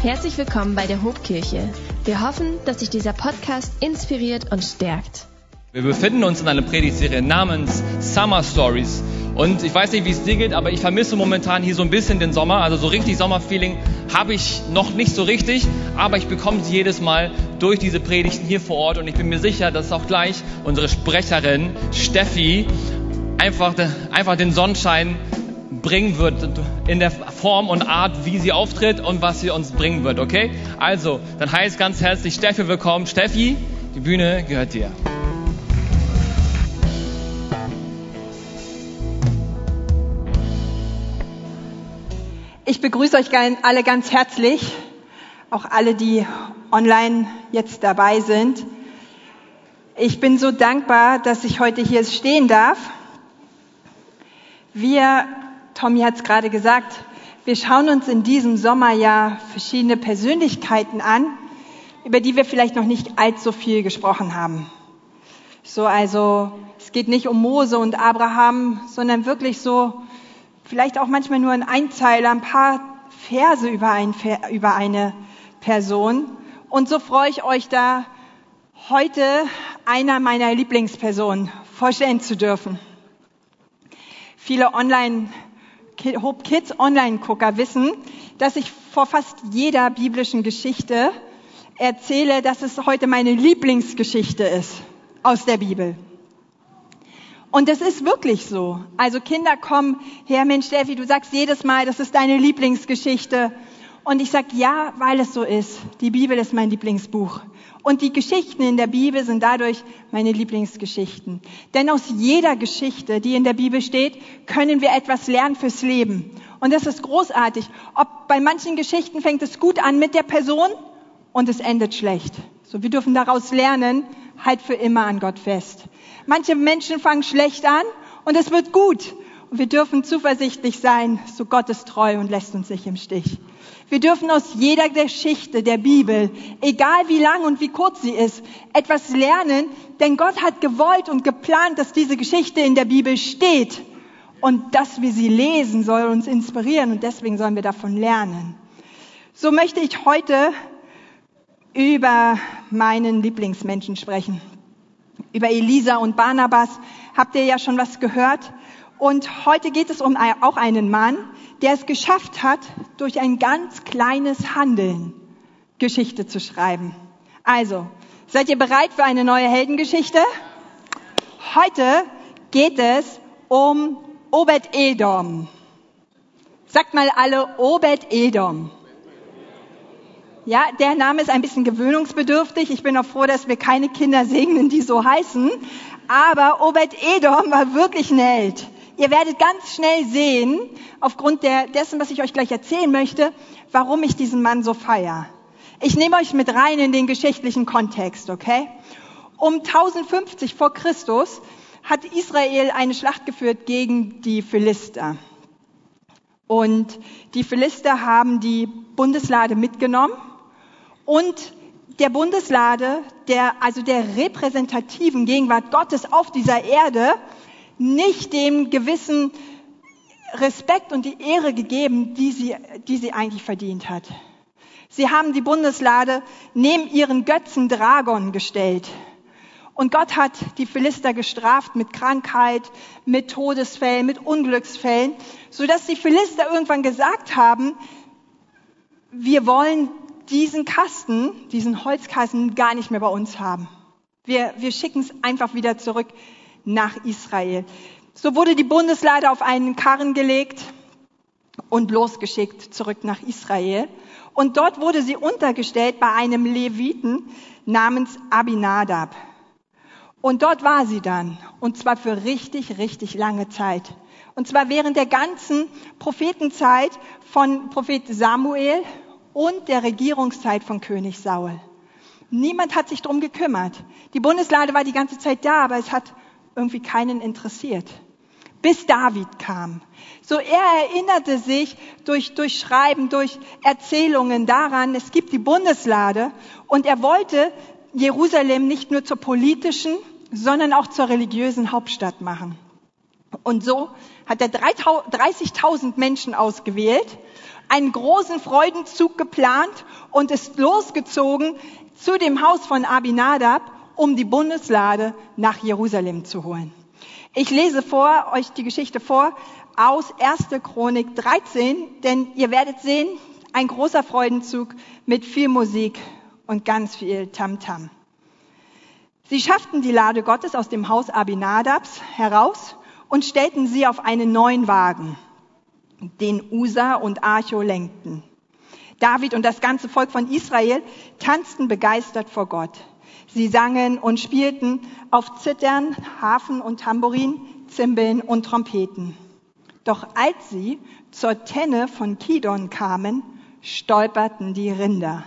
Herzlich willkommen bei der Hobkirche. Wir hoffen, dass sich dieser Podcast inspiriert und stärkt. Wir befinden uns in einer Predigtserie namens Summer Stories. Und ich weiß nicht, wie es dir geht, aber ich vermisse momentan hier so ein bisschen den Sommer. Also so richtig Sommerfeeling habe ich noch nicht so richtig, aber ich bekomme sie jedes Mal durch diese Predigten hier vor Ort. Und ich bin mir sicher, dass auch gleich unsere Sprecherin Steffi einfach, einfach den Sonnenschein bringen wird in der Form und Art, wie sie auftritt und was sie uns bringen wird, okay? Also, dann heißt ganz herzlich Steffi willkommen. Steffi, die Bühne gehört dir. Ich begrüße euch alle ganz herzlich, auch alle, die online jetzt dabei sind. Ich bin so dankbar, dass ich heute hier stehen darf. Wir, Tommy hat es gerade gesagt, wir schauen uns in diesem Sommer ja verschiedene Persönlichkeiten an, über die wir vielleicht noch nicht allzu viel gesprochen haben. So, also, es geht nicht um Mose und Abraham, sondern wirklich so vielleicht auch manchmal nur ein Einzeiler, ein paar Verse über, ein, über eine Person. Und so freue ich euch da, heute einer meiner Lieblingspersonen vorstellen zu dürfen. Viele Online, Hope Kids Online-Gucker wissen, dass ich vor fast jeder biblischen Geschichte erzähle, dass es heute meine Lieblingsgeschichte ist aus der Bibel. Und das ist wirklich so. Also Kinder kommen her, Mensch, Steffi, du sagst jedes Mal, das ist deine Lieblingsgeschichte. Und ich sag ja, weil es so ist. Die Bibel ist mein Lieblingsbuch. Und die Geschichten in der Bibel sind dadurch meine Lieblingsgeschichten. Denn aus jeder Geschichte, die in der Bibel steht, können wir etwas lernen fürs Leben. Und das ist großartig. Ob bei manchen Geschichten fängt es gut an mit der Person und es endet schlecht. So, wir dürfen daraus lernen, halt für immer an Gott fest. Manche Menschen fangen schlecht an und es wird gut. Und wir dürfen zuversichtlich sein, so Gott ist treu und lässt uns nicht im Stich. Wir dürfen aus jeder Geschichte der Bibel, egal wie lang und wie kurz sie ist, etwas lernen, denn Gott hat gewollt und geplant, dass diese Geschichte in der Bibel steht. Und dass wir sie lesen, soll uns inspirieren und deswegen sollen wir davon lernen. So möchte ich heute über meinen Lieblingsmenschen sprechen. Über Elisa und Barnabas habt ihr ja schon was gehört. Und heute geht es um auch einen Mann, der es geschafft hat, durch ein ganz kleines Handeln Geschichte zu schreiben. Also, seid ihr bereit für eine neue Heldengeschichte? Heute geht es um Obed-Edom. Sagt mal alle Obed-Edom. Ja, der Name ist ein bisschen gewöhnungsbedürftig. Ich bin auch froh, dass wir keine Kinder segnen, die so heißen. Aber Obed-Edom war wirklich ein Held. Ihr werdet ganz schnell sehen, aufgrund der, dessen, was ich euch gleich erzählen möchte, warum ich diesen Mann so feier. Ich nehme euch mit rein in den geschichtlichen Kontext, okay? Um 1050 vor Christus hat Israel eine Schlacht geführt gegen die Philister. Und die Philister haben die Bundeslade mitgenommen und der Bundeslade, der, also der repräsentativen Gegenwart Gottes auf dieser Erde, nicht dem gewissen Respekt und die Ehre gegeben, die sie, die sie eigentlich verdient hat. Sie haben die Bundeslade neben ihren Götzen Dragon gestellt. Und Gott hat die Philister gestraft mit Krankheit, mit Todesfällen, mit Unglücksfällen, sodass die Philister irgendwann gesagt haben, wir wollen diesen Kasten, diesen Holzkasten gar nicht mehr bei uns haben. Wir, wir schicken es einfach wieder zurück nach Israel. So wurde die Bundeslade auf einen Karren gelegt und losgeschickt zurück nach Israel. Und dort wurde sie untergestellt bei einem Leviten namens Abinadab. Und dort war sie dann. Und zwar für richtig, richtig lange Zeit. Und zwar während der ganzen Prophetenzeit von Prophet Samuel und der Regierungszeit von König Saul. Niemand hat sich drum gekümmert. Die Bundeslade war die ganze Zeit da, aber es hat irgendwie keinen interessiert. Bis David kam. So er erinnerte sich durch, durch Schreiben, durch Erzählungen daran, es gibt die Bundeslade und er wollte Jerusalem nicht nur zur politischen, sondern auch zur religiösen Hauptstadt machen. Und so hat er 30.000 Menschen ausgewählt, einen großen Freudenzug geplant und ist losgezogen zu dem Haus von Abinadab, um die Bundeslade nach Jerusalem zu holen. Ich lese vor, euch die Geschichte vor aus 1. Chronik 13, denn ihr werdet sehen, ein großer Freudenzug mit viel Musik und ganz viel Tamtam. -Tam. Sie schafften die Lade Gottes aus dem Haus Abinadabs heraus und stellten sie auf einen neuen Wagen, den Usa und Archo lenkten. David und das ganze Volk von Israel tanzten begeistert vor Gott. Sie sangen und spielten auf Zittern, Hafen und Tambourin, Zimbeln und Trompeten. Doch als sie zur Tenne von Kidon kamen, stolperten die Rinder.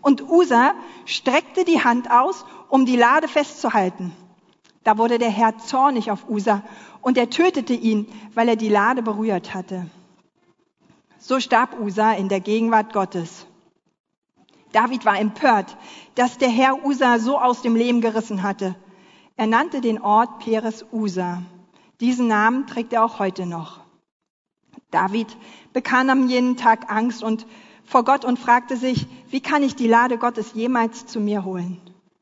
Und Usa streckte die Hand aus, um die Lade festzuhalten. Da wurde der Herr zornig auf Usa und er tötete ihn, weil er die Lade berührt hatte. So starb Usa in der Gegenwart Gottes. David war empört, dass der Herr Usa so aus dem Leben gerissen hatte. Er nannte den Ort Peres Usa. Diesen Namen trägt er auch heute noch. David bekam am jenen Tag Angst und vor Gott und fragte sich, wie kann ich die Lade Gottes jemals zu mir holen?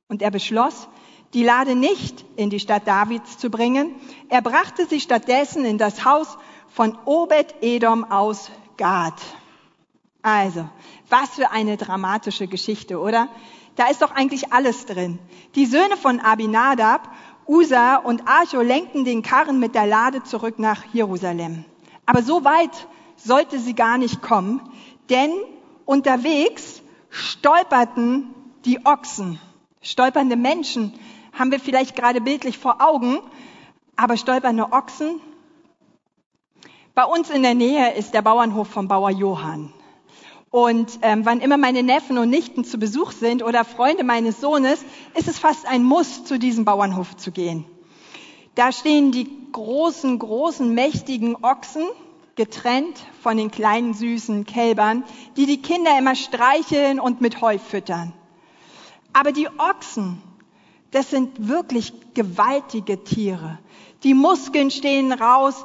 Und er beschloss, die Lade nicht in die Stadt Davids zu bringen. Er brachte sie stattdessen in das Haus von Obed-Edom aus Gad. Also, was für eine dramatische Geschichte, oder? Da ist doch eigentlich alles drin. Die Söhne von Abinadab, Usa und Archo lenkten den Karren mit der Lade zurück nach Jerusalem. Aber so weit sollte sie gar nicht kommen, denn unterwegs stolperten die Ochsen. Stolpernde Menschen haben wir vielleicht gerade bildlich vor Augen, aber stolpernde Ochsen. Bei uns in der Nähe ist der Bauernhof vom Bauer Johann. Und ähm, wann immer meine Neffen und Nichten zu Besuch sind oder Freunde meines Sohnes, ist es fast ein Muss, zu diesem Bauernhof zu gehen. Da stehen die großen, großen, mächtigen Ochsen, getrennt von den kleinen, süßen Kälbern, die die Kinder immer streicheln und mit Heu füttern. Aber die Ochsen, das sind wirklich gewaltige Tiere. Die Muskeln stehen raus,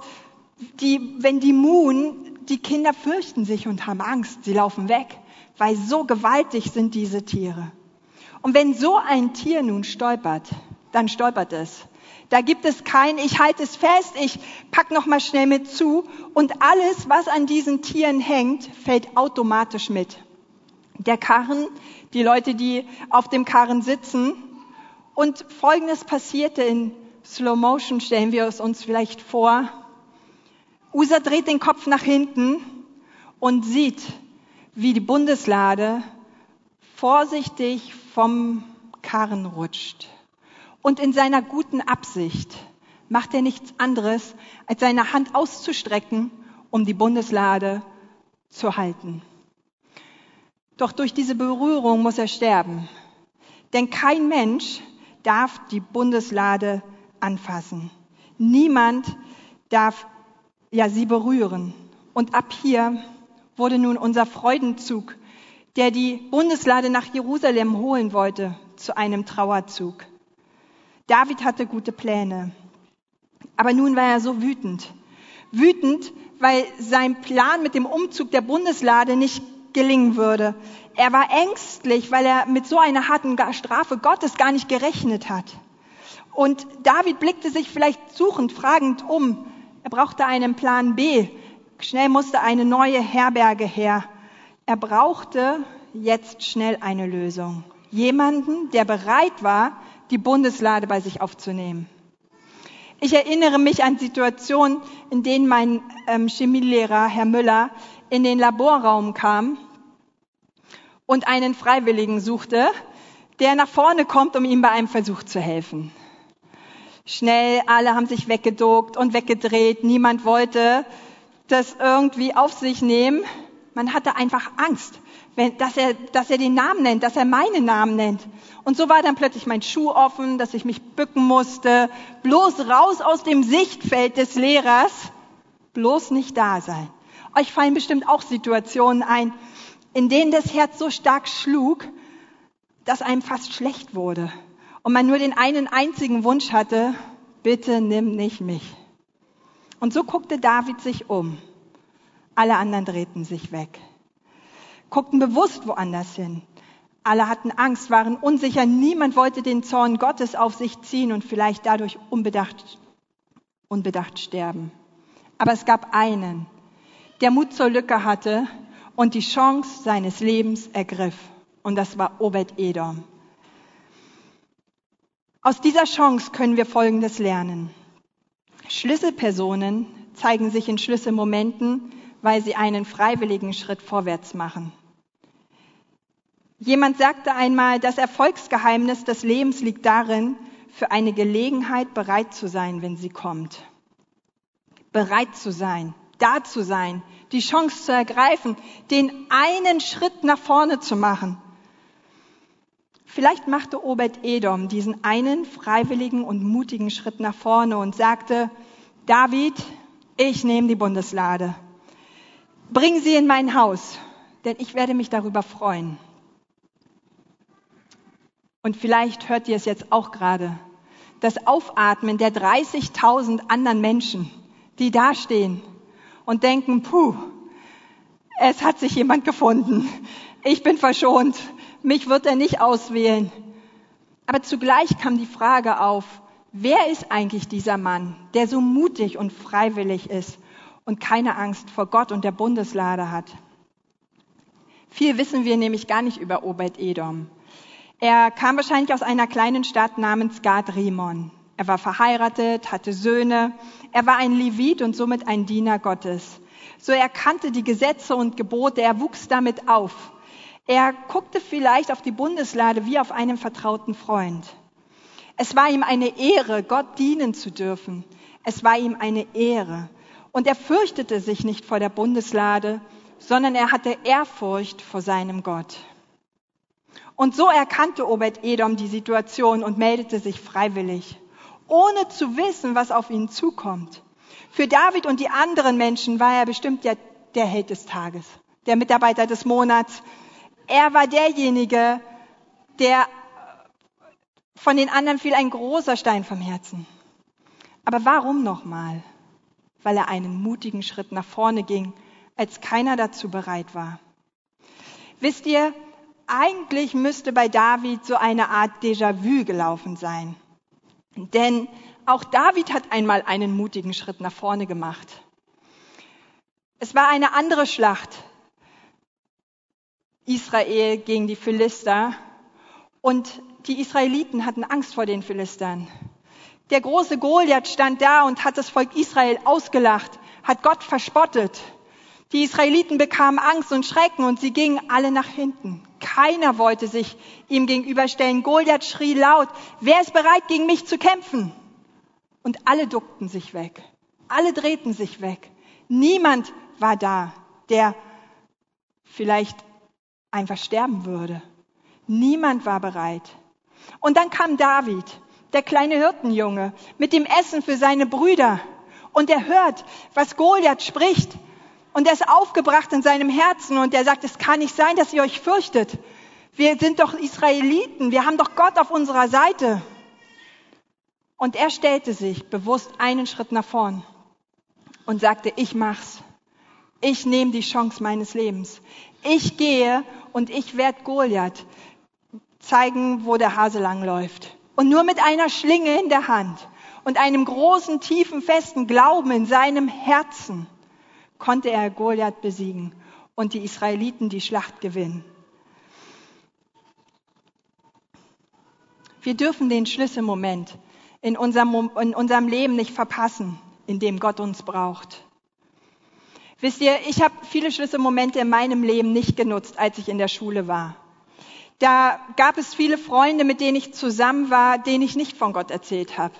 die, wenn die muhen, die Kinder fürchten sich und haben Angst, sie laufen weg, weil so gewaltig sind diese Tiere. Und wenn so ein Tier nun stolpert, dann stolpert es. Da gibt es kein, ich halte es fest, ich pack noch mal schnell mit zu und alles, was an diesen Tieren hängt, fällt automatisch mit. Der Karren, die Leute, die auf dem Karren sitzen und Folgendes passierte in Slow Motion, stellen wir es uns vielleicht vor. Usa dreht den Kopf nach hinten und sieht, wie die Bundeslade vorsichtig vom Karren rutscht. Und in seiner guten Absicht macht er nichts anderes, als seine Hand auszustrecken, um die Bundeslade zu halten. Doch durch diese Berührung muss er sterben. Denn kein Mensch darf die Bundeslade anfassen. Niemand darf ja sie berühren. Und ab hier wurde nun unser Freudenzug, der die Bundeslade nach Jerusalem holen wollte, zu einem Trauerzug. David hatte gute Pläne. Aber nun war er so wütend. Wütend, weil sein Plan mit dem Umzug der Bundeslade nicht gelingen würde. Er war ängstlich, weil er mit so einer harten Strafe Gottes gar nicht gerechnet hat. Und David blickte sich vielleicht suchend, fragend um. Er brauchte einen Plan B. Schnell musste eine neue Herberge her. Er brauchte jetzt schnell eine Lösung. Jemanden, der bereit war, die Bundeslade bei sich aufzunehmen. Ich erinnere mich an Situationen, in denen mein ähm, Chemielehrer, Herr Müller, in den Laborraum kam und einen Freiwilligen suchte, der nach vorne kommt, um ihm bei einem Versuch zu helfen. Schnell, alle haben sich weggeduckt und weggedreht. Niemand wollte das irgendwie auf sich nehmen. Man hatte einfach Angst wenn, dass, er, dass er den Namen nennt, dass er meinen Namen nennt. Und so war dann plötzlich mein Schuh offen, dass ich mich bücken musste, bloß raus aus dem Sichtfeld des Lehrers, bloß nicht da sein. Euch fallen bestimmt auch Situationen ein, in denen das Herz so stark schlug, dass einem fast schlecht wurde und man nur den einen einzigen Wunsch hatte, bitte nimm nicht mich. Und so guckte David sich um. Alle anderen drehten sich weg, guckten bewusst woanders hin. Alle hatten Angst, waren unsicher, niemand wollte den Zorn Gottes auf sich ziehen und vielleicht dadurch unbedacht, unbedacht sterben. Aber es gab einen, der Mut zur Lücke hatte und die Chance seines Lebens ergriff. Und das war Obed-Edom. Aus dieser Chance können wir Folgendes lernen. Schlüsselpersonen zeigen sich in Schlüsselmomenten, weil sie einen freiwilligen Schritt vorwärts machen. Jemand sagte einmal, das Erfolgsgeheimnis des Lebens liegt darin, für eine Gelegenheit bereit zu sein, wenn sie kommt. Bereit zu sein, da zu sein, die Chance zu ergreifen, den einen Schritt nach vorne zu machen. Vielleicht machte Obed Edom diesen einen freiwilligen und mutigen Schritt nach vorne und sagte, David, ich nehme die Bundeslade. Bring sie in mein Haus, denn ich werde mich darüber freuen. Und vielleicht hört ihr es jetzt auch gerade. Das Aufatmen der 30.000 anderen Menschen, die dastehen und denken, puh, es hat sich jemand gefunden. Ich bin verschont mich wird er nicht auswählen. Aber zugleich kam die Frage auf, wer ist eigentlich dieser Mann, der so mutig und freiwillig ist und keine Angst vor Gott und der Bundeslade hat? Viel wissen wir nämlich gar nicht über Obed Edom. Er kam wahrscheinlich aus einer kleinen Stadt namens Gad Rimon. Er war verheiratet, hatte Söhne. Er war ein Levit und somit ein Diener Gottes. So er kannte die Gesetze und Gebote. Er wuchs damit auf. Er guckte vielleicht auf die Bundeslade wie auf einen vertrauten Freund. Es war ihm eine Ehre, Gott dienen zu dürfen. Es war ihm eine Ehre. Und er fürchtete sich nicht vor der Bundeslade, sondern er hatte Ehrfurcht vor seinem Gott. Und so erkannte Obed Edom die Situation und meldete sich freiwillig, ohne zu wissen, was auf ihn zukommt. Für David und die anderen Menschen war er bestimmt der, der Held des Tages, der Mitarbeiter des Monats, er war derjenige, der von den anderen fiel ein großer Stein vom Herzen. Aber warum nochmal? Weil er einen mutigen Schritt nach vorne ging, als keiner dazu bereit war. Wisst ihr, eigentlich müsste bei David so eine Art Déjà-vu gelaufen sein. Denn auch David hat einmal einen mutigen Schritt nach vorne gemacht. Es war eine andere Schlacht, Israel gegen die Philister. Und die Israeliten hatten Angst vor den Philistern. Der große Goliath stand da und hat das Volk Israel ausgelacht, hat Gott verspottet. Die Israeliten bekamen Angst und Schrecken und sie gingen alle nach hinten. Keiner wollte sich ihm gegenüberstellen. Goliath schrie laut, wer ist bereit, gegen mich zu kämpfen? Und alle duckten sich weg. Alle drehten sich weg. Niemand war da, der vielleicht einfach sterben würde. Niemand war bereit. Und dann kam David, der kleine Hirtenjunge, mit dem Essen für seine Brüder. Und er hört, was Goliath spricht. Und er ist aufgebracht in seinem Herzen und er sagt, es kann nicht sein, dass ihr euch fürchtet. Wir sind doch Israeliten, wir haben doch Gott auf unserer Seite. Und er stellte sich bewusst einen Schritt nach vorn und sagte, ich mach's. Ich nehme die Chance meines Lebens. Ich gehe und ich werde Goliath zeigen, wo der Hase langläuft. Und nur mit einer Schlinge in der Hand und einem großen, tiefen, festen Glauben in seinem Herzen konnte er Goliath besiegen und die Israeliten die Schlacht gewinnen. Wir dürfen den Schlüsselmoment in unserem, in unserem Leben nicht verpassen, in dem Gott uns braucht. Wisst ihr, ich habe viele Schlüsselmomente in meinem Leben nicht genutzt, als ich in der Schule war. Da gab es viele Freunde, mit denen ich zusammen war, denen ich nicht von Gott erzählt habe,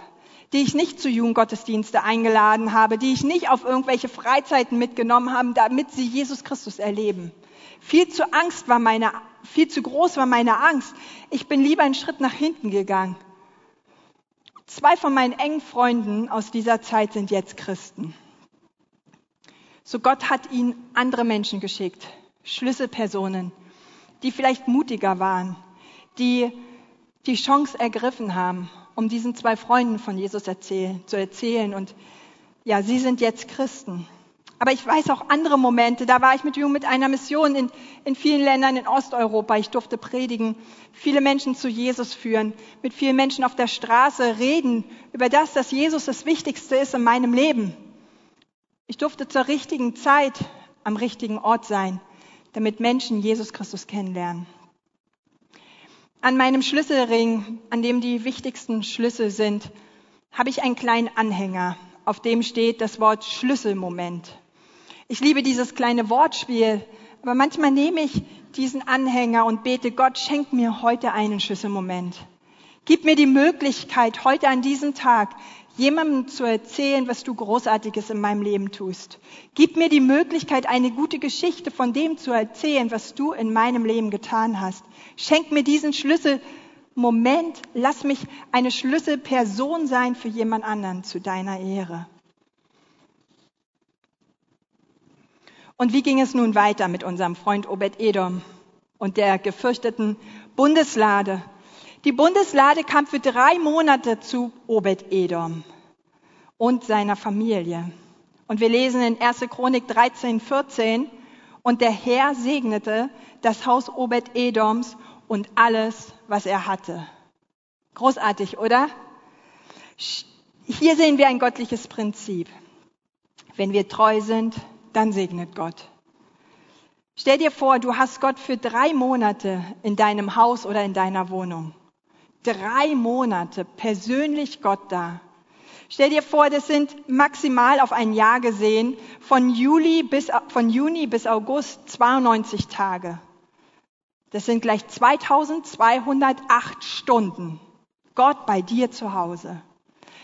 die ich nicht zu Jugendgottesdienste eingeladen habe, die ich nicht auf irgendwelche Freizeiten mitgenommen habe, damit sie Jesus Christus erleben. Viel zu Angst war meine, viel zu groß war meine Angst. Ich bin lieber einen Schritt nach hinten gegangen. Zwei von meinen engen Freunden aus dieser Zeit sind jetzt Christen. So Gott hat ihnen andere Menschen geschickt, Schlüsselpersonen, die vielleicht mutiger waren, die die Chance ergriffen haben, um diesen zwei Freunden von Jesus erzählen, zu erzählen und ja, sie sind jetzt Christen. Aber ich weiß auch andere Momente. Da war ich mit Jungen mit einer Mission in, in vielen Ländern in Osteuropa. Ich durfte predigen, viele Menschen zu Jesus führen, mit vielen Menschen auf der Straße reden über das, dass Jesus das Wichtigste ist in meinem Leben. Ich durfte zur richtigen Zeit am richtigen Ort sein, damit Menschen Jesus Christus kennenlernen. An meinem Schlüsselring, an dem die wichtigsten Schlüssel sind, habe ich einen kleinen Anhänger, auf dem steht das Wort Schlüsselmoment. Ich liebe dieses kleine Wortspiel, aber manchmal nehme ich diesen Anhänger und bete, Gott, schenk mir heute einen Schlüsselmoment. Gib mir die Möglichkeit, heute an diesem Tag jemandem zu erzählen, was du Großartiges in meinem Leben tust. Gib mir die Möglichkeit, eine gute Geschichte von dem zu erzählen, was du in meinem Leben getan hast. Schenk mir diesen Schlüsselmoment. Lass mich eine Schlüsselperson sein für jemand anderen zu deiner Ehre. Und wie ging es nun weiter mit unserem Freund Obed Edom und der gefürchteten Bundeslade? Die Bundeslade kam für drei Monate zu Obed Edom und seiner Familie. Und wir lesen in 1. Chronik 13, 14, und der Herr segnete das Haus Obed Edoms und alles, was er hatte. Großartig, oder? Hier sehen wir ein göttliches Prinzip. Wenn wir treu sind, dann segnet Gott. Stell dir vor, du hast Gott für drei Monate in deinem Haus oder in deiner Wohnung. Drei Monate persönlich Gott da. Stell dir vor, das sind maximal auf ein Jahr gesehen von Juli bis, von Juni bis August 92 Tage. Das sind gleich 2208 Stunden. Gott bei dir zu Hause.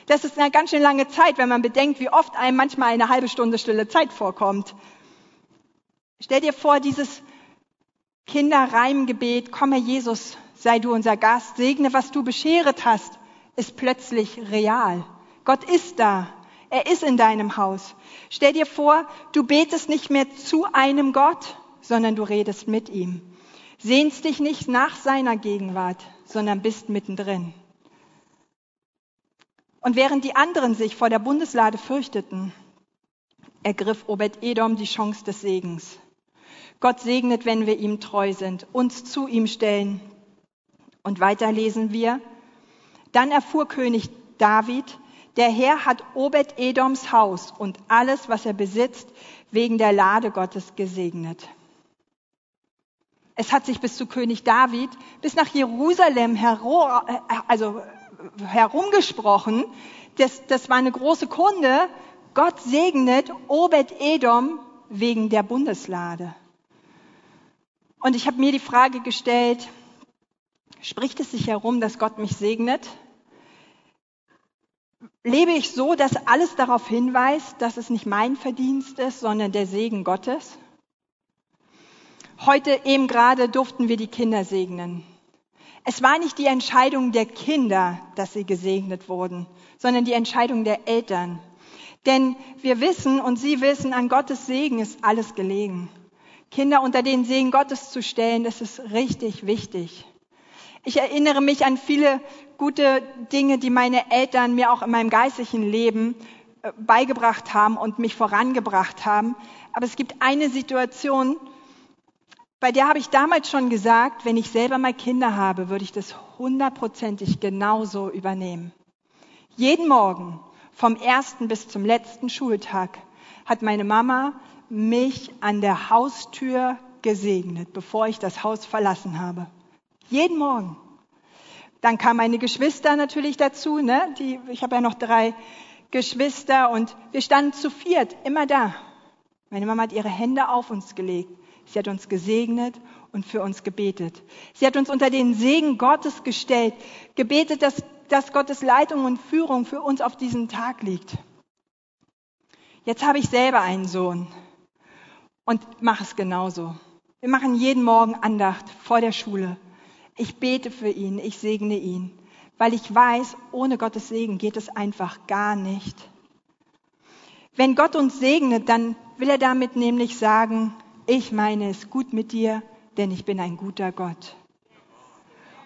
Das ist eine ganz schön lange Zeit, wenn man bedenkt, wie oft einem manchmal eine halbe Stunde stille Zeit vorkommt. Stell dir vor, dieses Kinderreimgebet, komme Jesus, sei du unser Gast, segne, was du bescheret hast, ist plötzlich real. Gott ist da. Er ist in deinem Haus. Stell dir vor, du betest nicht mehr zu einem Gott, sondern du redest mit ihm. Sehnst dich nicht nach seiner Gegenwart, sondern bist mittendrin. Und während die anderen sich vor der Bundeslade fürchteten, ergriff Obed-Edom die Chance des Segens. Gott segnet, wenn wir ihm treu sind, uns zu ihm stellen. Und weiter lesen wir, dann erfuhr König David, der Herr hat Obed-Edoms Haus und alles, was er besitzt, wegen der Lade Gottes gesegnet. Es hat sich bis zu König David, bis nach Jerusalem hero, also herumgesprochen. Das, das war eine große Kunde. Gott segnet Obed-Edom wegen der Bundeslade. Und ich habe mir die Frage gestellt, spricht es sich herum, dass Gott mich segnet? Lebe ich so, dass alles darauf hinweist, dass es nicht mein Verdienst ist, sondern der Segen Gottes? Heute eben gerade durften wir die Kinder segnen. Es war nicht die Entscheidung der Kinder, dass sie gesegnet wurden, sondern die Entscheidung der Eltern. Denn wir wissen und sie wissen, an Gottes Segen ist alles gelegen. Kinder unter den Segen Gottes zu stellen, das ist richtig wichtig. Ich erinnere mich an viele gute Dinge, die meine Eltern mir auch in meinem geistlichen Leben äh, beigebracht haben und mich vorangebracht haben. Aber es gibt eine Situation, bei der habe ich damals schon gesagt, wenn ich selber mal Kinder habe, würde ich das hundertprozentig genauso übernehmen. Jeden Morgen, vom ersten bis zum letzten Schultag, hat meine Mama mich an der Haustür gesegnet, bevor ich das Haus verlassen habe. Jeden Morgen. Dann kamen meine Geschwister natürlich dazu. Ne? Die, ich habe ja noch drei Geschwister und wir standen zu viert immer da. Meine Mama hat ihre Hände auf uns gelegt. Sie hat uns gesegnet und für uns gebetet. Sie hat uns unter den Segen Gottes gestellt, gebetet, dass, dass Gottes Leitung und Führung für uns auf diesen Tag liegt. Jetzt habe ich selber einen Sohn und mache es genauso. Wir machen jeden Morgen Andacht vor der Schule. Ich bete für ihn, ich segne ihn, weil ich weiß, ohne Gottes Segen geht es einfach gar nicht. Wenn Gott uns segnet, dann will er damit nämlich sagen, ich meine es gut mit dir, denn ich bin ein guter Gott.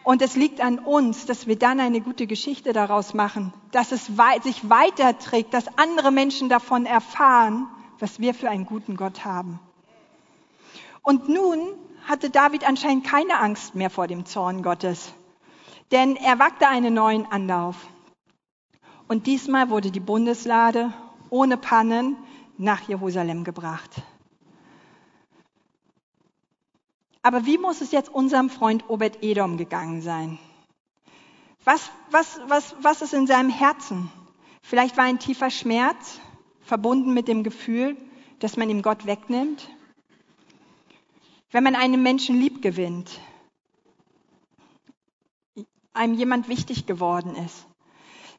Und es liegt an uns, dass wir dann eine gute Geschichte daraus machen, dass es sich weiterträgt, dass andere Menschen davon erfahren, was wir für einen guten Gott haben. Und nun hatte David anscheinend keine Angst mehr vor dem Zorn Gottes, denn er wagte einen neuen Anlauf. Und diesmal wurde die Bundeslade ohne Pannen nach Jerusalem gebracht. Aber wie muss es jetzt unserem Freund Obed Edom gegangen sein? Was, was, was, was ist in seinem Herzen? Vielleicht war ein tiefer Schmerz verbunden mit dem Gefühl, dass man ihm Gott wegnimmt. Wenn man einen Menschen lieb gewinnt, einem jemand wichtig geworden ist.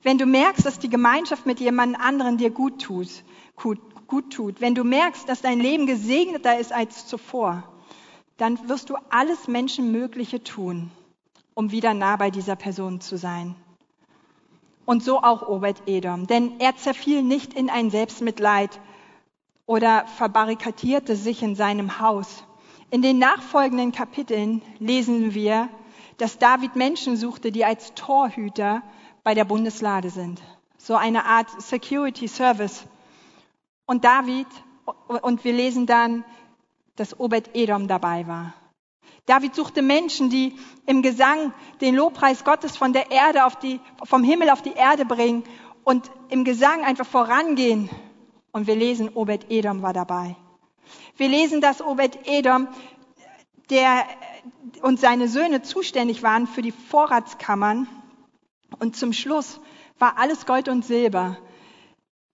Wenn du merkst, dass die Gemeinschaft mit jemand anderen dir gut tut, gut, gut tut. Wenn du merkst, dass dein Leben gesegneter ist als zuvor dann wirst du alles Menschenmögliche tun, um wieder nah bei dieser Person zu sein. Und so auch Obed Edom, denn er zerfiel nicht in ein Selbstmitleid oder verbarrikadierte sich in seinem Haus. In den nachfolgenden Kapiteln lesen wir, dass David Menschen suchte, die als Torhüter bei der Bundeslade sind. So eine Art Security Service. Und David, und wir lesen dann, dass Obed Edom dabei war. David suchte Menschen, die im Gesang den Lobpreis Gottes von der Erde auf die, vom Himmel auf die Erde bringen und im Gesang einfach vorangehen. Und wir lesen, Obed Edom war dabei. Wir lesen, dass Obed Edom, der und seine Söhne zuständig waren für die Vorratskammern. Und zum Schluss war alles Gold und Silber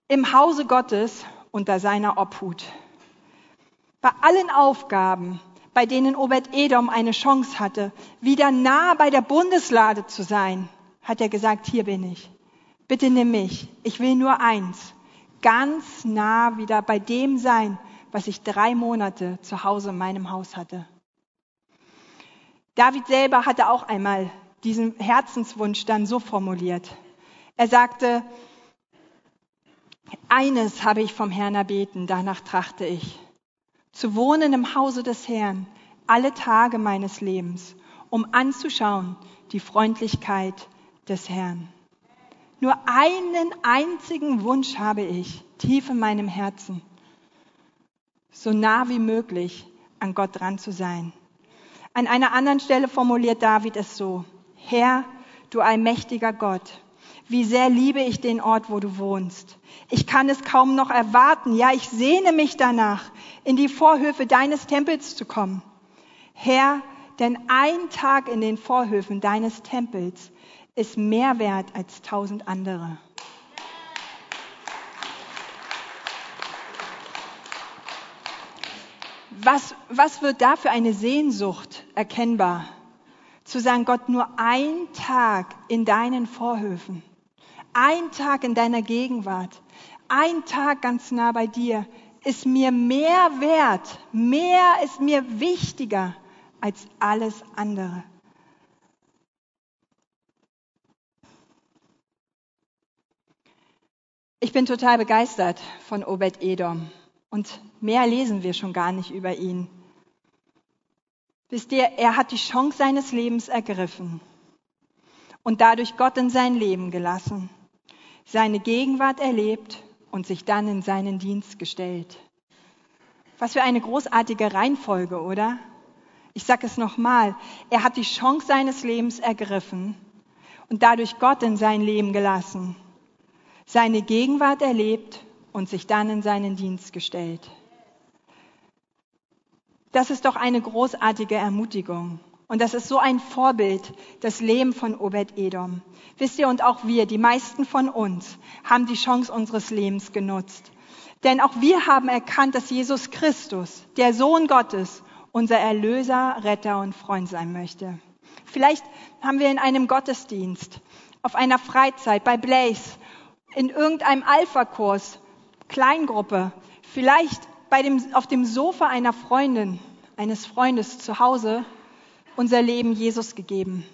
im Hause Gottes unter seiner Obhut. Bei allen Aufgaben, bei denen Obed-Edom eine Chance hatte, wieder nah bei der Bundeslade zu sein, hat er gesagt, hier bin ich. Bitte nimm mich. Ich will nur eins. Ganz nah wieder bei dem sein, was ich drei Monate zu Hause in meinem Haus hatte. David selber hatte auch einmal diesen Herzenswunsch dann so formuliert. Er sagte, eines habe ich vom Herrn erbeten, danach trachte ich, zu wohnen im Hause des Herrn alle Tage meines Lebens, um anzuschauen die Freundlichkeit des Herrn. Nur einen einzigen Wunsch habe ich tief in meinem Herzen, so nah wie möglich an Gott dran zu sein. An einer anderen Stelle formuliert David es so, Herr, du allmächtiger Gott, wie sehr liebe ich den Ort, wo du wohnst. Ich kann es kaum noch erwarten. Ja, ich sehne mich danach, in die Vorhöfe deines Tempels zu kommen. Herr, denn ein Tag in den Vorhöfen deines Tempels ist mehr wert als tausend andere. Was, was wird da für eine Sehnsucht erkennbar? Zu sagen, Gott, nur ein Tag in deinen Vorhöfen ein Tag in deiner Gegenwart, ein Tag ganz nah bei dir ist mir mehr wert, mehr ist mir wichtiger als alles andere. Ich bin total begeistert von Obed Edom und mehr lesen wir schon gar nicht über ihn. Wisst ihr, er hat die Chance seines Lebens ergriffen und dadurch Gott in sein Leben gelassen seine Gegenwart erlebt und sich dann in seinen Dienst gestellt. Was für eine großartige Reihenfolge, oder? Ich sage es nochmal, er hat die Chance seines Lebens ergriffen und dadurch Gott in sein Leben gelassen, seine Gegenwart erlebt und sich dann in seinen Dienst gestellt. Das ist doch eine großartige Ermutigung. Und das ist so ein Vorbild, das Leben von Obed-Edom. Wisst ihr, und auch wir, die meisten von uns, haben die Chance unseres Lebens genutzt. Denn auch wir haben erkannt, dass Jesus Christus, der Sohn Gottes, unser Erlöser, Retter und Freund sein möchte. Vielleicht haben wir in einem Gottesdienst, auf einer Freizeit, bei Blaze, in irgendeinem Alpha-Kurs, Kleingruppe, vielleicht bei dem, auf dem Sofa einer Freundin, eines Freundes zu Hause unser Leben Jesus gegeben.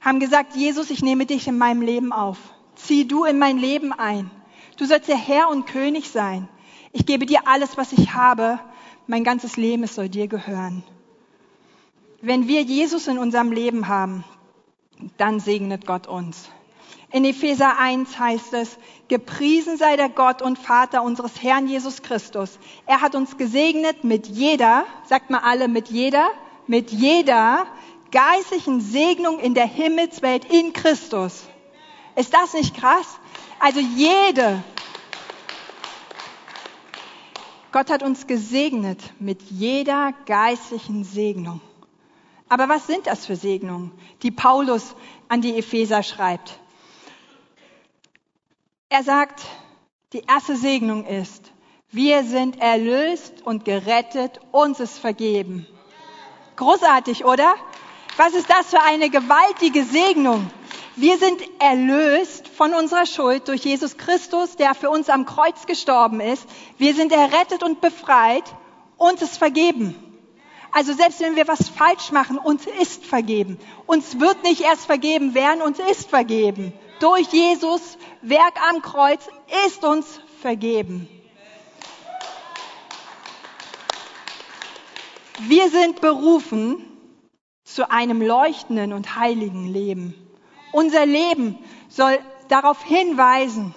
Haben gesagt, Jesus, ich nehme dich in meinem Leben auf. Zieh du in mein Leben ein. Du sollst der Herr und König sein. Ich gebe dir alles, was ich habe. Mein ganzes Leben, es soll dir gehören. Wenn wir Jesus in unserem Leben haben, dann segnet Gott uns. In Epheser 1 heißt es, gepriesen sei der Gott und Vater unseres Herrn Jesus Christus. Er hat uns gesegnet mit jeder, sagt mal alle, mit jeder, mit jeder geistlichen Segnung in der Himmelswelt in Christus. Ist das nicht krass? Also jede. Gott hat uns gesegnet mit jeder geistlichen Segnung. Aber was sind das für Segnungen, die Paulus an die Epheser schreibt? Er sagt, die erste Segnung ist, wir sind erlöst und gerettet, uns ist vergeben. Großartig, oder? Was ist das für eine gewaltige Segnung? Wir sind erlöst von unserer Schuld durch Jesus Christus, der für uns am Kreuz gestorben ist. Wir sind errettet und befreit, uns ist vergeben. Also selbst wenn wir was falsch machen, uns ist vergeben. Uns wird nicht erst vergeben werden, uns ist vergeben. Durch Jesus Werk am Kreuz ist uns vergeben. Wir sind berufen zu einem leuchtenden und heiligen Leben. Unser Leben soll darauf hinweisen,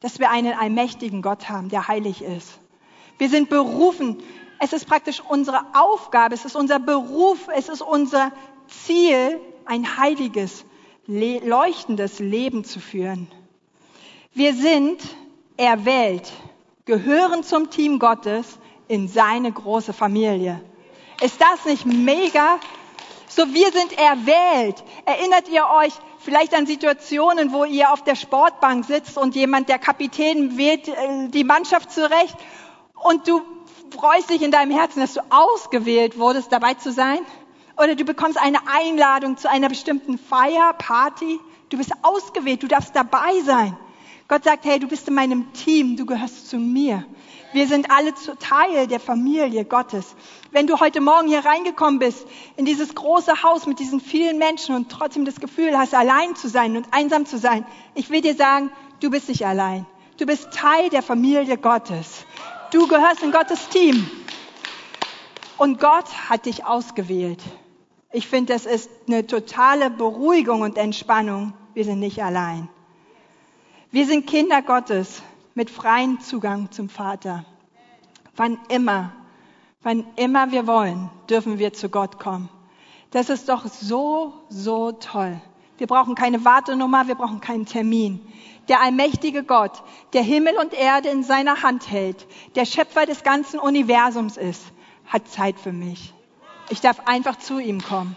dass wir einen allmächtigen Gott haben, der heilig ist. Wir sind berufen. Es ist praktisch unsere Aufgabe, es ist unser Beruf, es ist unser Ziel, ein heiliges, leuchtendes Leben zu führen. Wir sind erwählt, gehören zum Team Gottes in seine große Familie. Ist das nicht mega? So, wir sind erwählt. Erinnert ihr euch vielleicht an Situationen, wo ihr auf der Sportbank sitzt und jemand, der Kapitän, wählt äh, die Mannschaft zurecht und du freust dich in deinem Herzen, dass du ausgewählt wurdest, dabei zu sein? Oder du bekommst eine Einladung zu einer bestimmten Feier, Party. Du bist ausgewählt, du darfst dabei sein. Gott sagt, hey, du bist in meinem Team, du gehörst zu mir. Wir sind alle Teil der Familie Gottes. Wenn du heute Morgen hier reingekommen bist, in dieses große Haus mit diesen vielen Menschen und trotzdem das Gefühl hast, allein zu sein und einsam zu sein, ich will dir sagen, du bist nicht allein. Du bist Teil der Familie Gottes. Du gehörst in Gottes Team. Und Gott hat dich ausgewählt. Ich finde, das ist eine totale Beruhigung und Entspannung. Wir sind nicht allein. Wir sind Kinder Gottes mit freiem Zugang zum Vater. Wann immer, wann immer wir wollen, dürfen wir zu Gott kommen. Das ist doch so, so toll. Wir brauchen keine Wartenummer, wir brauchen keinen Termin. Der allmächtige Gott, der Himmel und Erde in seiner Hand hält, der Schöpfer des ganzen Universums ist, hat Zeit für mich. Ich darf einfach zu ihm kommen.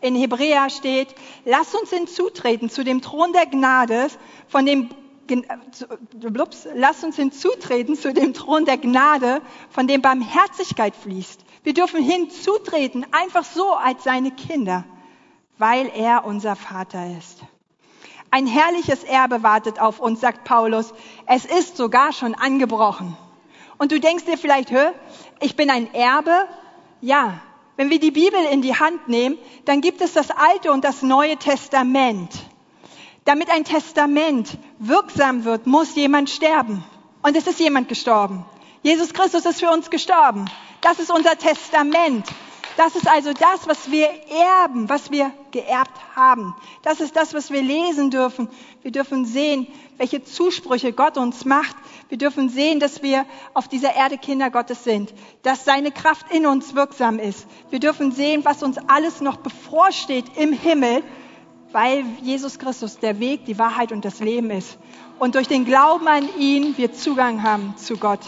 In Hebräer steht, lass uns hinzutreten zu dem Thron der Gnade, von dem Lass uns hinzutreten zu dem Thron der Gnade, von dem Barmherzigkeit fließt. Wir dürfen hinzutreten, einfach so als seine Kinder, weil er unser Vater ist. Ein herrliches Erbe wartet auf uns, sagt Paulus. Es ist sogar schon angebrochen. Und du denkst dir vielleicht, hör, ich bin ein Erbe? Ja. Wenn wir die Bibel in die Hand nehmen, dann gibt es das Alte und das Neue Testament. Damit ein Testament wirksam wird, muss jemand sterben. Und es ist jemand gestorben. Jesus Christus ist für uns gestorben. Das ist unser Testament. Das ist also das, was wir erben, was wir geerbt haben. Das ist das, was wir lesen dürfen. Wir dürfen sehen, welche Zusprüche Gott uns macht. Wir dürfen sehen, dass wir auf dieser Erde Kinder Gottes sind, dass seine Kraft in uns wirksam ist. Wir dürfen sehen, was uns alles noch bevorsteht im Himmel weil Jesus Christus der Weg, die Wahrheit und das Leben ist. Und durch den Glauben an ihn wir Zugang haben zu Gott.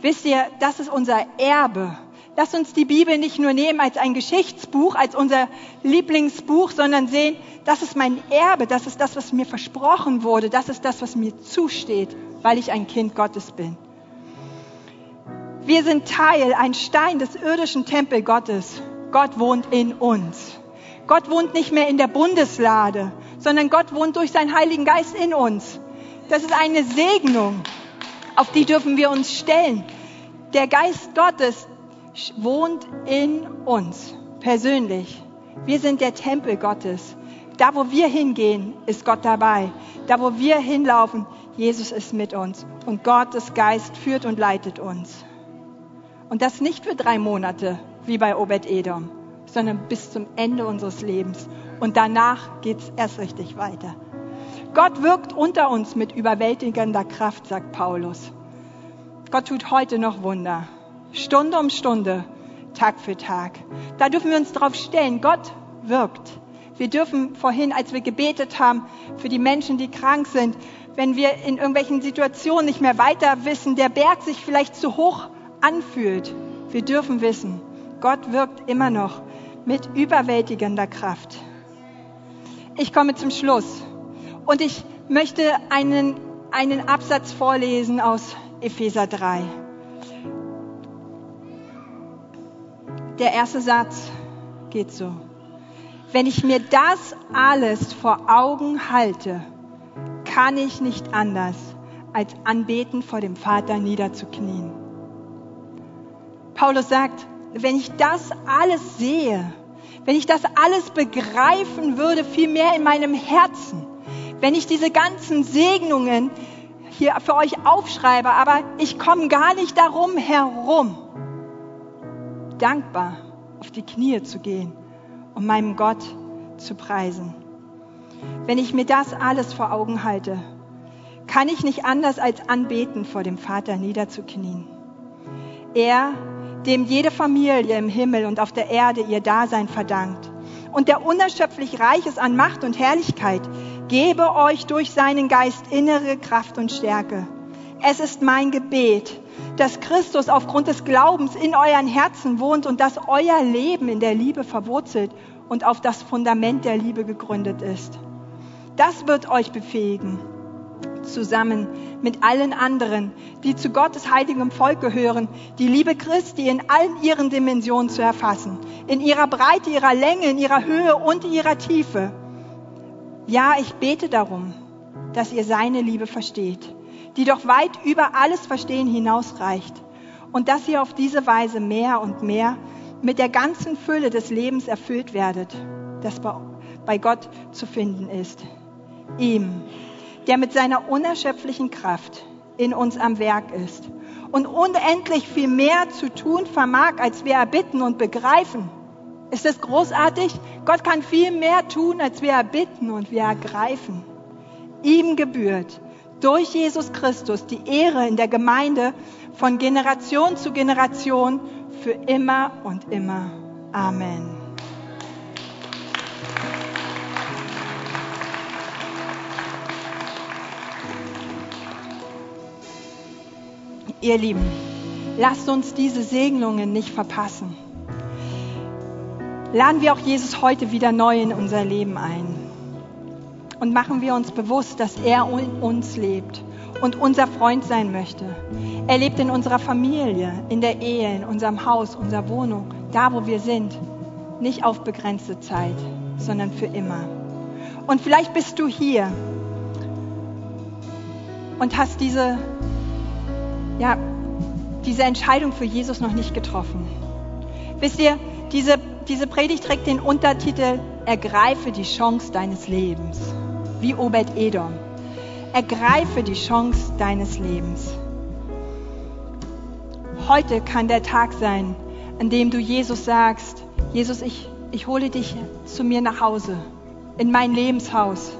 Wisst ihr, das ist unser Erbe. Lasst uns die Bibel nicht nur nehmen als ein Geschichtsbuch, als unser Lieblingsbuch, sondern sehen, das ist mein Erbe, das ist das, was mir versprochen wurde, das ist das, was mir zusteht, weil ich ein Kind Gottes bin. Wir sind Teil, ein Stein des irdischen Tempel Gottes. Gott wohnt in uns. Gott wohnt nicht mehr in der Bundeslade, sondern Gott wohnt durch seinen Heiligen Geist in uns. Das ist eine Segnung, auf die dürfen wir uns stellen. Der Geist Gottes wohnt in uns persönlich. Wir sind der Tempel Gottes. Da, wo wir hingehen, ist Gott dabei. Da, wo wir hinlaufen, Jesus ist mit uns. Und Gottes Geist führt und leitet uns. Und das nicht für drei Monate, wie bei Obed Edom, sondern bis zum Ende unseres Lebens. Und danach geht's erst richtig weiter. Gott wirkt unter uns mit überwältigender Kraft, sagt Paulus. Gott tut heute noch Wunder. Stunde um Stunde, Tag für Tag. Da dürfen wir uns drauf stellen. Gott wirkt. Wir dürfen vorhin, als wir gebetet haben für die Menschen, die krank sind, wenn wir in irgendwelchen Situationen nicht mehr weiter wissen, der Berg sich vielleicht zu hoch anfühlt, wir dürfen wissen, Gott wirkt immer noch mit überwältigender Kraft. Ich komme zum Schluss und ich möchte einen, einen Absatz vorlesen aus Epheser 3. Der erste Satz geht so. Wenn ich mir das alles vor Augen halte, kann ich nicht anders, als anbeten vor dem Vater niederzuknien. Paulus sagt, wenn ich das alles sehe, wenn ich das alles begreifen würde, viel mehr in meinem Herzen, wenn ich diese ganzen Segnungen hier für euch aufschreibe, aber ich komme gar nicht darum herum, dankbar auf die Knie zu gehen, um meinem Gott zu preisen. Wenn ich mir das alles vor Augen halte, kann ich nicht anders als anbeten vor dem Vater niederzuknien. Er, dem jede Familie im Himmel und auf der Erde ihr Dasein verdankt und der unerschöpflich reich ist an Macht und Herrlichkeit, gebe euch durch seinen Geist innere Kraft und Stärke. Es ist mein Gebet, dass Christus aufgrund des Glaubens in euren Herzen wohnt und dass euer Leben in der Liebe verwurzelt und auf das Fundament der Liebe gegründet ist. Das wird euch befähigen, zusammen mit allen anderen, die zu Gottes heiligem Volk gehören, die Liebe Christi in allen ihren Dimensionen zu erfassen, in ihrer Breite, ihrer Länge, in ihrer Höhe und ihrer Tiefe. Ja, ich bete darum, dass ihr seine Liebe versteht, die doch weit über alles Verstehen hinausreicht und dass ihr auf diese Weise mehr und mehr mit der ganzen Fülle des Lebens erfüllt werdet, das bei Gott zu finden ist. Ihm, der mit seiner unerschöpflichen Kraft in uns am Werk ist und unendlich viel mehr zu tun vermag, als wir erbitten und begreifen. Ist das großartig? Gott kann viel mehr tun, als wir erbitten und wir ergreifen. Ihm gebührt durch Jesus Christus die Ehre in der Gemeinde von Generation zu Generation für immer und immer. Amen. Ihr Lieben, lasst uns diese Segnungen nicht verpassen. Laden wir auch Jesus heute wieder neu in unser Leben ein. Und machen wir uns bewusst, dass er in uns lebt und unser Freund sein möchte. Er lebt in unserer Familie, in der Ehe, in unserem Haus, unserer Wohnung, da wo wir sind. Nicht auf begrenzte Zeit, sondern für immer. Und vielleicht bist du hier und hast diese ja, diese Entscheidung für Jesus noch nicht getroffen. Wisst ihr, diese, diese Predigt trägt den Untertitel Ergreife die Chance deines Lebens, wie Obed Edom. Ergreife die Chance deines Lebens. Heute kann der Tag sein, an dem du Jesus sagst, Jesus, ich, ich hole dich zu mir nach Hause, in mein Lebenshaus.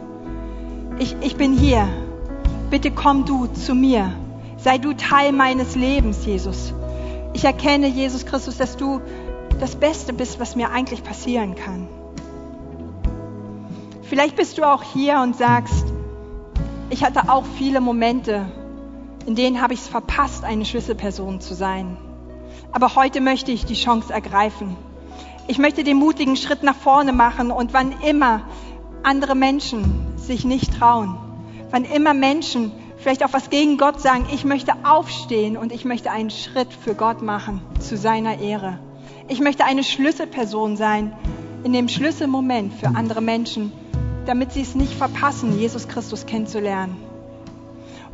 Ich, ich bin hier. Bitte komm du zu mir. Sei du Teil meines Lebens, Jesus. Ich erkenne, Jesus Christus, dass du das Beste bist, was mir eigentlich passieren kann. Vielleicht bist du auch hier und sagst, ich hatte auch viele Momente, in denen habe ich es verpasst, eine Schlüsselperson zu sein. Aber heute möchte ich die Chance ergreifen. Ich möchte den mutigen Schritt nach vorne machen und wann immer andere Menschen sich nicht trauen, wann immer Menschen vielleicht auch was gegen Gott sagen. Ich möchte aufstehen und ich möchte einen Schritt für Gott machen, zu seiner Ehre. Ich möchte eine Schlüsselperson sein in dem Schlüsselmoment für andere Menschen, damit sie es nicht verpassen, Jesus Christus kennenzulernen.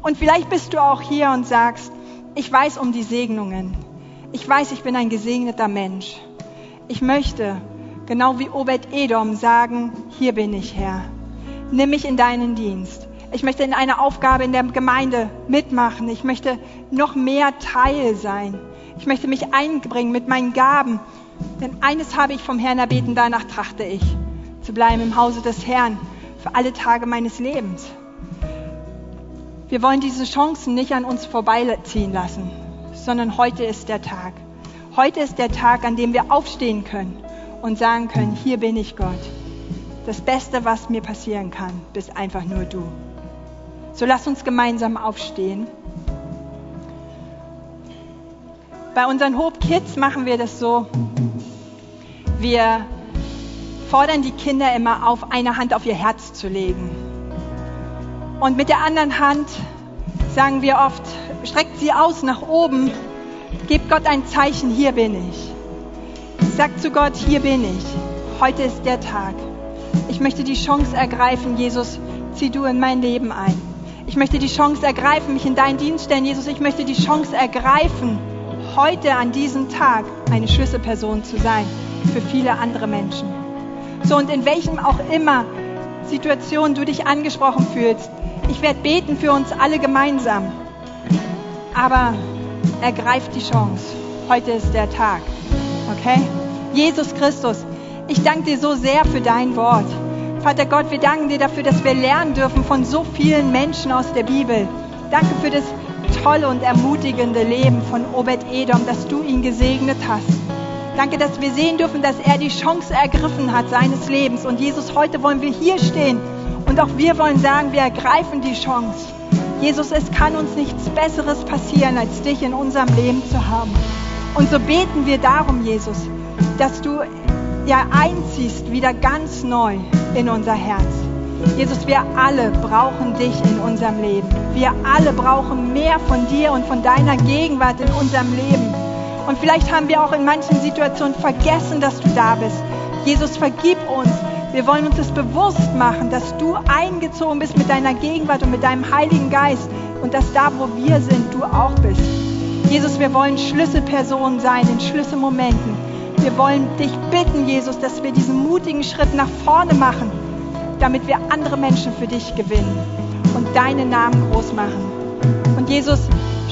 Und vielleicht bist du auch hier und sagst, ich weiß um die Segnungen. Ich weiß, ich bin ein gesegneter Mensch. Ich möchte, genau wie Obed Edom, sagen, hier bin ich, Herr. Nimm mich in deinen Dienst. Ich möchte in einer Aufgabe in der Gemeinde mitmachen. Ich möchte noch mehr Teil sein. Ich möchte mich einbringen mit meinen Gaben. Denn eines habe ich vom Herrn erbeten, danach trachte ich. Zu bleiben im Hause des Herrn für alle Tage meines Lebens. Wir wollen diese Chancen nicht an uns vorbeiziehen lassen, sondern heute ist der Tag. Heute ist der Tag, an dem wir aufstehen können und sagen können, hier bin ich Gott. Das Beste, was mir passieren kann, bist einfach nur du. So lass uns gemeinsam aufstehen. Bei unseren Hope Kids machen wir das so. Wir fordern die Kinder immer auf, eine Hand auf ihr Herz zu legen. Und mit der anderen Hand sagen wir oft, streckt sie aus nach oben, gebt Gott ein Zeichen, hier bin ich. Sagt zu Gott, hier bin ich. Heute ist der Tag. Ich möchte die Chance ergreifen, Jesus, zieh du in mein Leben ein. Ich möchte die Chance ergreifen, mich in deinen Dienst stellen, Jesus. Ich möchte die Chance ergreifen, heute an diesem Tag eine Schlüsselperson zu sein für viele andere Menschen. So und in welchem auch immer Situation du dich angesprochen fühlst, ich werde beten für uns alle gemeinsam. Aber ergreif die Chance. Heute ist der Tag. Okay? Jesus Christus, ich danke dir so sehr für dein Wort. Vater Gott, wir danken dir dafür, dass wir lernen dürfen von so vielen Menschen aus der Bibel. Danke für das tolle und ermutigende Leben von Obed Edom, dass du ihn gesegnet hast. Danke, dass wir sehen dürfen, dass er die Chance ergriffen hat seines Lebens. Und Jesus, heute wollen wir hier stehen und auch wir wollen sagen, wir ergreifen die Chance. Jesus, es kann uns nichts Besseres passieren, als dich in unserem Leben zu haben. Und so beten wir darum, Jesus, dass du ja einziehst wieder ganz neu in unser Herz. Jesus, wir alle brauchen dich in unserem Leben. Wir alle brauchen mehr von dir und von deiner Gegenwart in unserem Leben. Und vielleicht haben wir auch in manchen Situationen vergessen, dass du da bist. Jesus, vergib uns. Wir wollen uns das bewusst machen, dass du eingezogen bist mit deiner Gegenwart und mit deinem Heiligen Geist und dass da, wo wir sind, du auch bist. Jesus, wir wollen Schlüsselpersonen sein in Schlüsselmomenten. Wir wollen dich bitten, Jesus, dass wir diesen mutigen Schritt nach vorne machen, damit wir andere Menschen für dich gewinnen und deinen Namen groß machen. Und Jesus,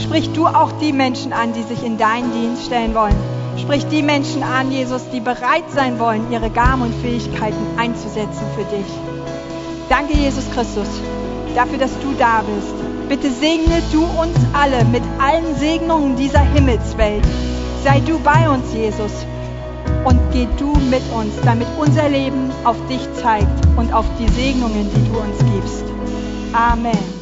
sprich du auch die Menschen an, die sich in deinen Dienst stellen wollen. Sprich die Menschen an, Jesus, die bereit sein wollen, ihre Gaben und Fähigkeiten einzusetzen für dich. Danke, Jesus Christus, dafür, dass du da bist. Bitte segne du uns alle mit allen Segnungen dieser Himmelswelt. Sei du bei uns, Jesus. Und geh du mit uns, damit unser Leben auf dich zeigt und auf die Segnungen, die du uns gibst. Amen.